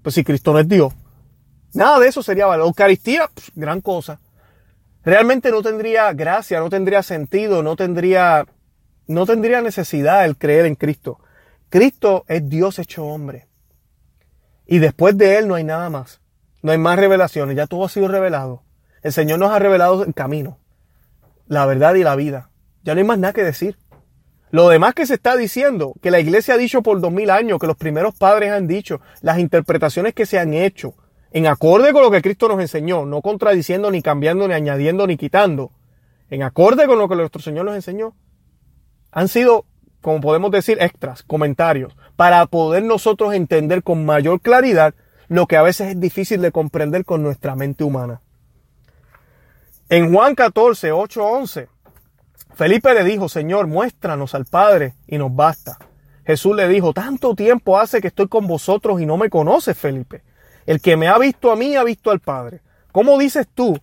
Pues si Cristo no es Dios. Nada de eso sería válido. Eucaristía, gran cosa. Realmente no tendría gracia, no tendría sentido, no tendría, no tendría necesidad el creer en Cristo. Cristo es Dios hecho hombre. Y después de Él no hay nada más. No hay más revelaciones. Ya todo ha sido revelado. El Señor nos ha revelado el camino, la verdad y la vida. Ya no hay más nada que decir. Lo demás que se está diciendo, que la iglesia ha dicho por dos mil años, que los primeros padres han dicho, las interpretaciones que se han hecho, en acorde con lo que Cristo nos enseñó, no contradiciendo, ni cambiando, ni añadiendo, ni quitando, en acorde con lo que nuestro Señor nos enseñó, han sido como podemos decir, extras, comentarios, para poder nosotros entender con mayor claridad lo que a veces es difícil de comprender con nuestra mente humana. En Juan 14, 8, 11, Felipe le dijo, Señor, muéstranos al Padre y nos basta. Jesús le dijo, tanto tiempo hace que estoy con vosotros y no me conoces, Felipe. El que me ha visto a mí ha visto al Padre. ¿Cómo dices tú?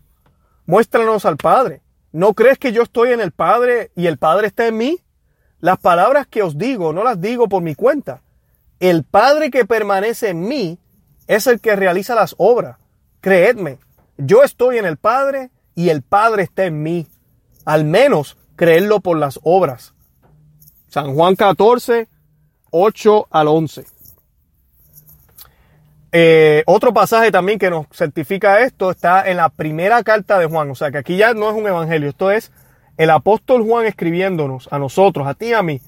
Muéstranos al Padre. ¿No crees que yo estoy en el Padre y el Padre está en mí? Las palabras que os digo no las digo por mi cuenta. El Padre que permanece en mí es el que realiza las obras. Creedme, yo estoy en el Padre y el Padre está en mí. Al menos creedlo por las obras. San Juan 14, 8 al 11. Eh, otro pasaje también que nos certifica esto está en la primera carta de Juan. O sea que aquí ya no es un evangelio, esto es el apóstol Juan escribiéndonos a nosotros, a ti y a mí.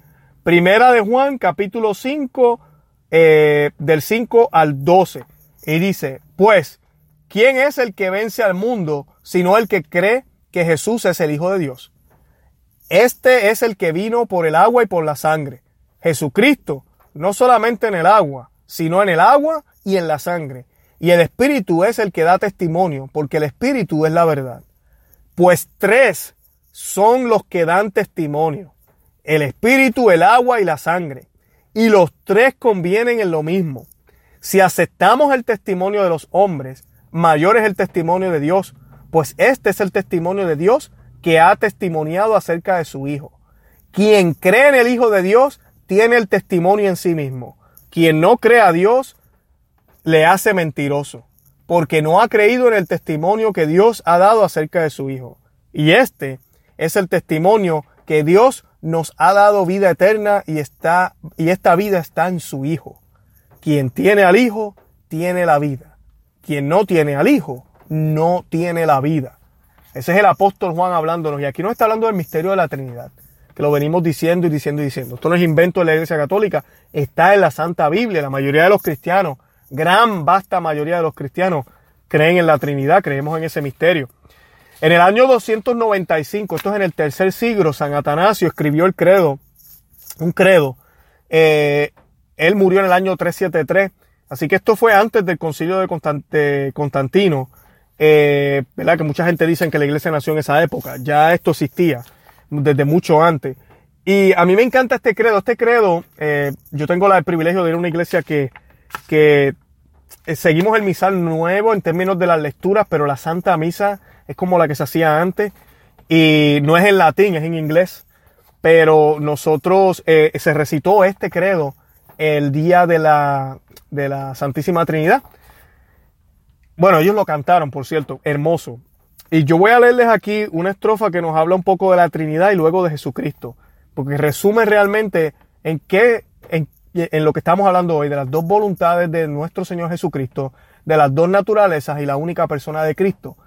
Primera de Juan, capítulo 5, eh, del 5 al 12. Y dice, pues, ¿quién es el que vence al mundo sino el que cree que Jesús es el Hijo de Dios? Este es el que vino por el agua y por la sangre. Jesucristo, no solamente en el agua, sino en el agua y en la sangre. Y el Espíritu es el que da testimonio, porque el Espíritu es la verdad. Pues tres son los que dan testimonio. El Espíritu, el agua y la sangre. Y los tres convienen en lo mismo. Si aceptamos el testimonio de los hombres, mayor es el testimonio de Dios, pues este es el testimonio de Dios que ha testimoniado acerca de su Hijo. Quien cree en el Hijo de Dios tiene el testimonio en sí mismo. Quien no cree a Dios le hace mentiroso, porque no ha creído en el testimonio que Dios ha dado acerca de su Hijo. Y este es el testimonio que Dios nos ha dado vida eterna y está y esta vida está en su Hijo. Quien tiene al Hijo tiene la vida. Quien no tiene al Hijo no tiene la vida. Ese es el apóstol Juan hablándonos. Y aquí no está hablando del misterio de la Trinidad, que lo venimos diciendo y diciendo y diciendo. Esto no es invento de la Iglesia Católica, está en la Santa Biblia. La mayoría de los cristianos, gran vasta mayoría de los cristianos, creen en la Trinidad, creemos en ese misterio. En el año 295, esto es en el tercer siglo, San Atanasio escribió el credo, un credo. Eh, él murió en el año 373, así que esto fue antes del concilio de Constantino eh, ¿verdad? Que mucha gente dice que la iglesia nació en esa época. Ya esto existía desde mucho antes. Y a mí me encanta este credo. Este credo, eh, yo tengo el privilegio de ir a una iglesia que, que seguimos el misal nuevo en términos de las lecturas, pero la Santa Misa es como la que se hacía antes. Y no es en latín, es en inglés. Pero nosotros, eh, se recitó este credo el día de la, de la Santísima Trinidad. Bueno, ellos lo cantaron, por cierto, hermoso. Y yo voy a leerles aquí una estrofa que nos habla un poco de la Trinidad y luego de Jesucristo, porque resume realmente en qué, en, en lo que estamos hablando hoy, de las dos voluntades de nuestro Señor Jesucristo, de las dos naturalezas y la única persona de Cristo,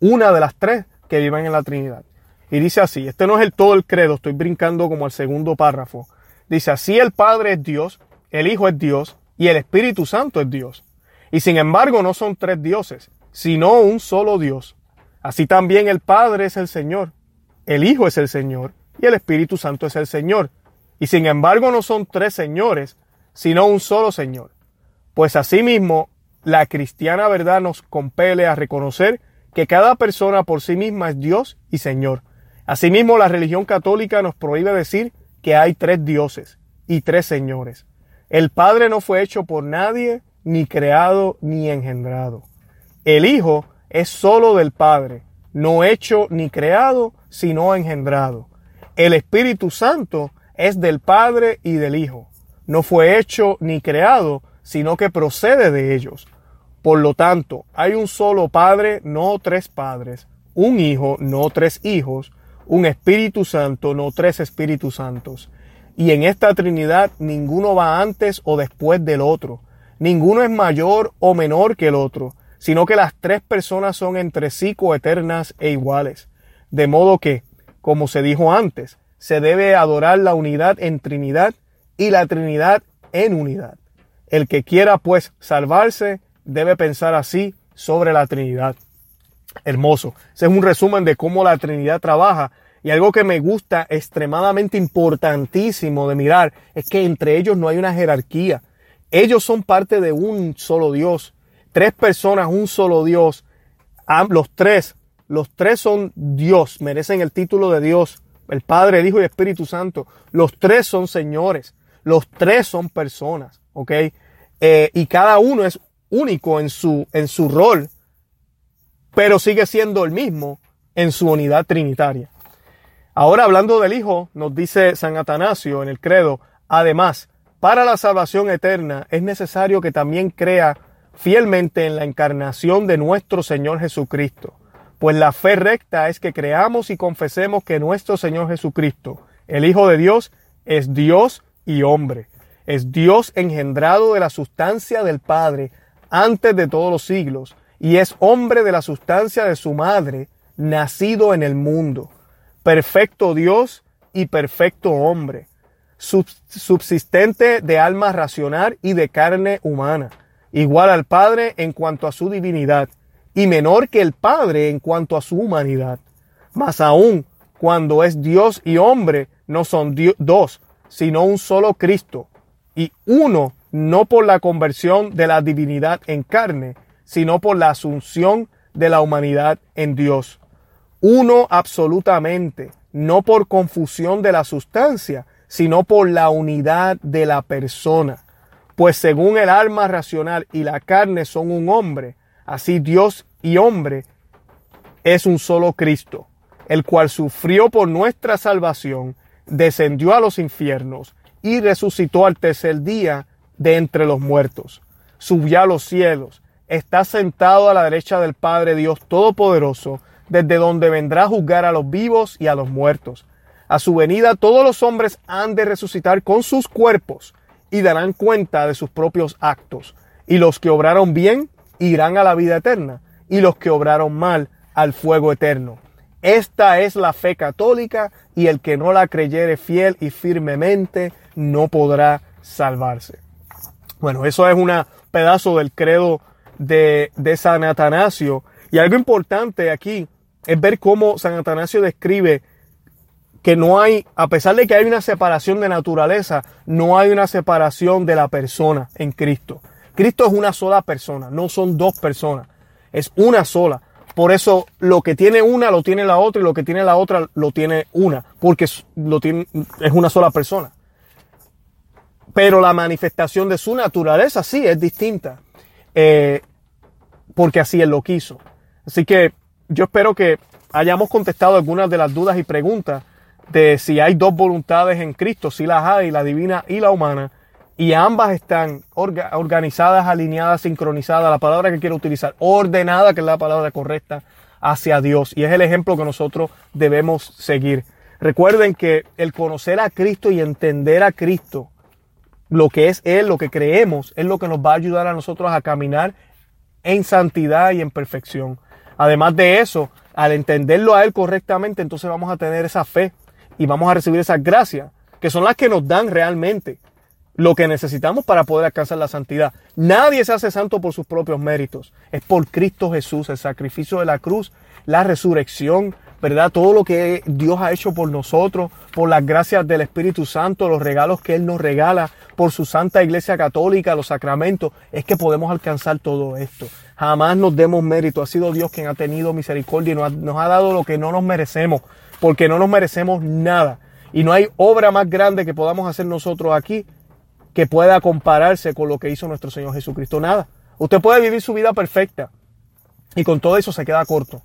una de las tres que viven en la Trinidad. Y dice así, este no es el todo el credo, estoy brincando como al segundo párrafo. Dice, así el Padre es Dios, el Hijo es Dios y el Espíritu Santo es Dios. Y sin embargo no son tres dioses, sino un solo Dios. Así también el Padre es el Señor, el Hijo es el Señor y el Espíritu Santo es el Señor. Y sin embargo no son tres señores, sino un solo Señor. Pues asimismo, la cristiana verdad nos compele a reconocer que cada persona por sí misma es Dios y Señor. Asimismo, la religión católica nos prohíbe decir que hay tres dioses y tres señores. El Padre no fue hecho por nadie, ni creado ni engendrado. El Hijo es sólo del Padre, no hecho ni creado, sino engendrado. El Espíritu Santo es del Padre y del Hijo. No fue hecho ni creado, sino que procede de ellos. Por lo tanto, hay un solo Padre, no tres padres, un Hijo, no tres hijos, un Espíritu Santo, no tres Espíritus Santos. Y en esta Trinidad ninguno va antes o después del otro, Ninguno es mayor o menor que el otro, sino que las tres personas son entre sí coeternas e iguales. De modo que, como se dijo antes, se debe adorar la unidad en Trinidad y la Trinidad en unidad. El que quiera pues salvarse debe pensar así sobre la Trinidad. Hermoso. Ese es un resumen de cómo la Trinidad trabaja. Y algo que me gusta extremadamente importantísimo de mirar es que entre ellos no hay una jerarquía. Ellos son parte de un solo Dios. Tres personas, un solo Dios. Los tres, los tres son Dios, merecen el título de Dios. El Padre, el Hijo y el Espíritu Santo. Los tres son señores. Los tres son personas. ¿Ok? Eh, y cada uno es único en su, en su rol, pero sigue siendo el mismo en su unidad trinitaria. Ahora hablando del Hijo, nos dice San Atanasio en el credo, además, para la salvación eterna es necesario que también crea fielmente en la encarnación de nuestro Señor Jesucristo. Pues la fe recta es que creamos y confesemos que nuestro Señor Jesucristo, el Hijo de Dios, es Dios y hombre. Es Dios engendrado de la sustancia del Padre antes de todos los siglos y es hombre de la sustancia de su madre, nacido en el mundo. Perfecto Dios y perfecto hombre subsistente de alma racional y de carne humana, igual al Padre en cuanto a su divinidad, y menor que el Padre en cuanto a su humanidad. Mas aún, cuando es Dios y hombre, no son dos, sino un solo Cristo. Y uno, no por la conversión de la divinidad en carne, sino por la asunción de la humanidad en Dios. Uno absolutamente, no por confusión de la sustancia, sino por la unidad de la persona. Pues según el alma racional y la carne son un hombre, así Dios y hombre es un solo Cristo, el cual sufrió por nuestra salvación, descendió a los infiernos y resucitó al tercer día de entre los muertos. Subió a los cielos, está sentado a la derecha del Padre Dios Todopoderoso, desde donde vendrá a juzgar a los vivos y a los muertos. A su venida todos los hombres han de resucitar con sus cuerpos y darán cuenta de sus propios actos. Y los que obraron bien irán a la vida eterna, y los que obraron mal al fuego eterno. Esta es la fe católica, y el que no la creyere fiel y firmemente no podrá salvarse. Bueno, eso es un pedazo del credo de, de San Atanasio. Y algo importante aquí es ver cómo San Atanasio describe que no hay, a pesar de que hay una separación de naturaleza, no hay una separación de la persona en Cristo. Cristo es una sola persona, no son dos personas, es una sola. Por eso lo que tiene una lo tiene la otra y lo que tiene la otra lo tiene una, porque lo tiene, es una sola persona. Pero la manifestación de su naturaleza sí es distinta, eh, porque así Él lo quiso. Así que yo espero que hayamos contestado algunas de las dudas y preguntas de si hay dos voluntades en Cristo, si las hay, la divina y la humana, y ambas están organizadas, alineadas, sincronizadas, la palabra que quiero utilizar, ordenada, que es la palabra correcta, hacia Dios. Y es el ejemplo que nosotros debemos seguir. Recuerden que el conocer a Cristo y entender a Cristo, lo que es Él, lo que creemos, es lo que nos va a ayudar a nosotros a caminar en santidad y en perfección. Además de eso, al entenderlo a Él correctamente, entonces vamos a tener esa fe y vamos a recibir esas gracias, que son las que nos dan realmente lo que necesitamos para poder alcanzar la santidad. Nadie se hace santo por sus propios méritos. Es por Cristo Jesús, el sacrificio de la cruz, la resurrección, ¿verdad? Todo lo que Dios ha hecho por nosotros, por las gracias del Espíritu Santo, los regalos que Él nos regala, por su Santa Iglesia Católica, los sacramentos, es que podemos alcanzar todo esto. Jamás nos demos mérito. Ha sido Dios quien ha tenido misericordia y nos ha, nos ha dado lo que no nos merecemos porque no nos merecemos nada. Y no hay obra más grande que podamos hacer nosotros aquí que pueda compararse con lo que hizo nuestro Señor Jesucristo. Nada. Usted puede vivir su vida perfecta y con todo eso se queda corto.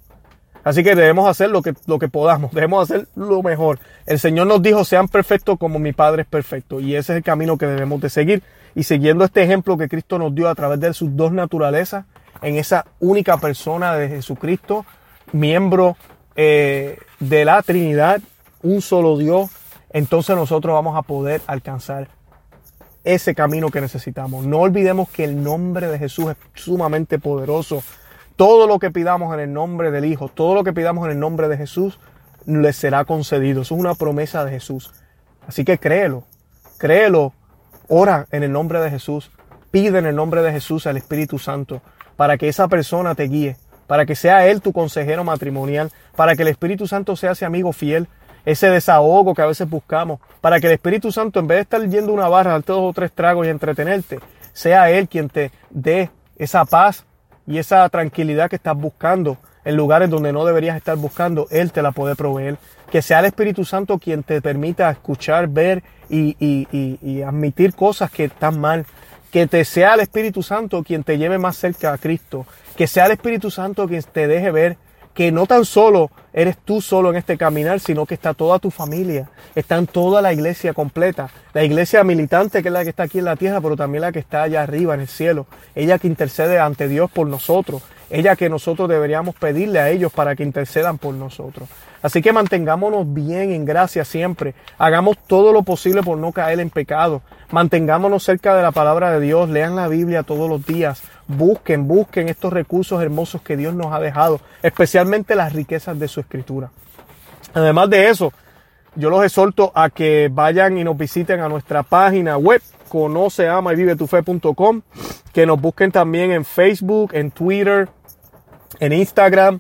Así que debemos hacer lo que, lo que podamos, debemos hacer lo mejor. El Señor nos dijo, sean perfectos como mi Padre es perfecto. Y ese es el camino que debemos de seguir. Y siguiendo este ejemplo que Cristo nos dio a través de sus dos naturalezas, en esa única persona de Jesucristo, miembro eh, de la Trinidad, un solo Dios, entonces nosotros vamos a poder alcanzar ese camino que necesitamos. No olvidemos que el nombre de Jesús es sumamente poderoso. Todo lo que pidamos en el nombre del Hijo, todo lo que pidamos en el nombre de Jesús, le será concedido. Eso es una promesa de Jesús. Así que créelo, créelo, ora en el nombre de Jesús, pide en el nombre de Jesús al Espíritu Santo para que esa persona te guíe, para que sea Él tu consejero matrimonial, para que el Espíritu Santo sea ese amigo fiel, ese desahogo que a veces buscamos, para que el Espíritu Santo, en vez de estar yendo una barra, darte dos o tres tragos y entretenerte, sea Él quien te dé esa paz y esa tranquilidad que estás buscando en lugares donde no deberías estar buscando, Él te la puede proveer. Que sea el Espíritu Santo quien te permita escuchar, ver y, admitir cosas que están mal. Que te sea el Espíritu Santo quien te lleve más cerca a Cristo. Que sea el Espíritu Santo quien te deje ver que no tan solo eres tú solo en este caminar, sino que está toda tu familia, está en toda la iglesia completa, la iglesia militante que es la que está aquí en la tierra, pero también la que está allá arriba en el cielo, ella que intercede ante Dios por nosotros, ella que nosotros deberíamos pedirle a ellos para que intercedan por nosotros. Así que mantengámonos bien en gracia siempre, hagamos todo lo posible por no caer en pecado, mantengámonos cerca de la palabra de Dios, lean la Biblia todos los días, busquen, busquen estos recursos hermosos que Dios nos ha dejado, especialmente las riquezas de su escritura. Además de eso, yo los exhorto a que vayan y nos visiten a nuestra página web, conoce, y vive tu fe.com, que nos busquen también en Facebook, en Twitter, en Instagram,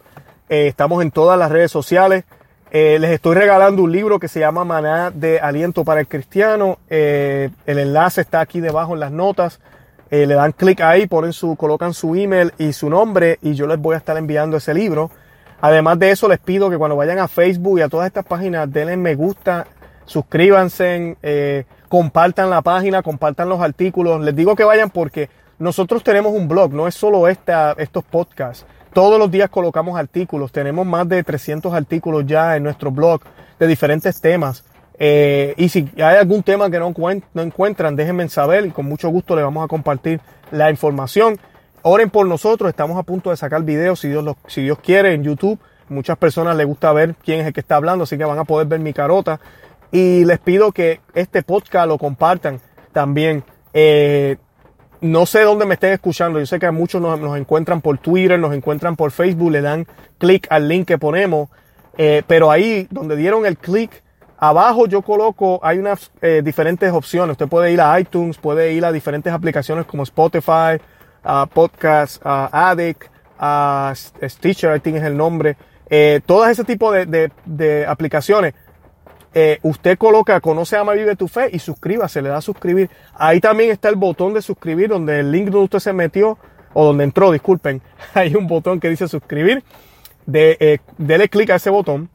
eh, estamos en todas las redes sociales. Eh, les estoy regalando un libro que se llama Maná de Aliento para el Cristiano. Eh, el enlace está aquí debajo en las notas. Le dan clic ahí, ponen su, colocan su email y su nombre y yo les voy a estar enviando ese libro. Además de eso, les pido que cuando vayan a Facebook y a todas estas páginas, denle me gusta, suscríbanse, compartan la página, compartan los artículos. Les digo que vayan porque nosotros tenemos un blog, no es solo esta, estos podcasts. Todos los días colocamos artículos, tenemos más de 300 artículos ya en nuestro blog de diferentes temas. Eh, y si hay algún tema que no, encuentran, déjenme saber y con mucho gusto les vamos a compartir la información. Oren por nosotros, estamos a punto de sacar videos si Dios, si Dios quiere en YouTube. Muchas personas les gusta ver quién es el que está hablando, así que van a poder ver mi carota. Y les pido que este podcast lo compartan también. Eh, no sé dónde me estén escuchando. Yo sé que a muchos nos, nos, encuentran por Twitter, nos encuentran por Facebook, le dan clic al link que ponemos. Eh, pero ahí donde dieron el clic, abajo yo coloco, hay unas eh, diferentes opciones. Usted puede ir a iTunes, puede ir a diferentes aplicaciones como Spotify, uh, Podcast, uh, Addict, uh, Stitcher, I think es el nombre. Eh, todas ese tipo de aplicaciones eh, usted coloca Conoce, Ama, Vive tu Fe y suscríbase, le da a suscribir. Ahí también está el botón de suscribir, donde el link donde usted se metió, o donde entró, disculpen, hay un botón que dice suscribir. De, eh, dele clic a ese botón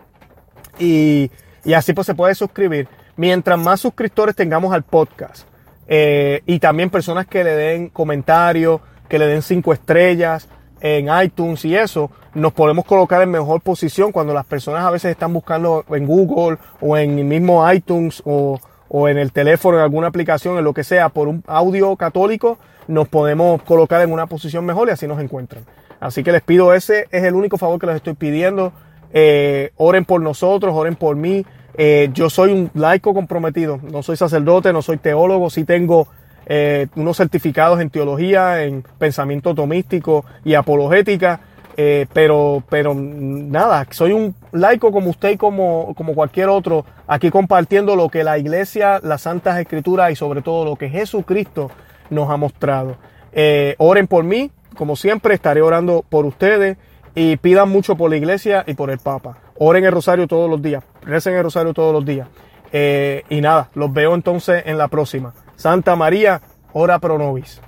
y, y, así pues se puede suscribir. Mientras más suscriptores tengamos al podcast eh, y también personas que le den comentarios, que le den cinco estrellas, en iTunes y eso, nos podemos colocar en mejor posición cuando las personas a veces están buscando en Google o en el mismo iTunes o, o en el teléfono, en alguna aplicación, en lo que sea, por un audio católico, nos podemos colocar en una posición mejor y así nos encuentran. Así que les pido ese, es el único favor que les estoy pidiendo. Eh, oren por nosotros, oren por mí. Eh, yo soy un laico comprometido, no soy sacerdote, no soy teólogo, sí tengo eh, unos certificados en teología, en pensamiento tomístico y apologética, eh, pero, pero nada, soy un laico como usted y como, como cualquier otro, aquí compartiendo lo que la iglesia, las santas escrituras y sobre todo lo que Jesucristo nos ha mostrado. Eh, oren por mí, como siempre, estaré orando por ustedes y pidan mucho por la iglesia y por el Papa. Oren el rosario todos los días, recen el rosario todos los días. y nada, los veo entonces en la próxima. Santa María, ora pro nobis.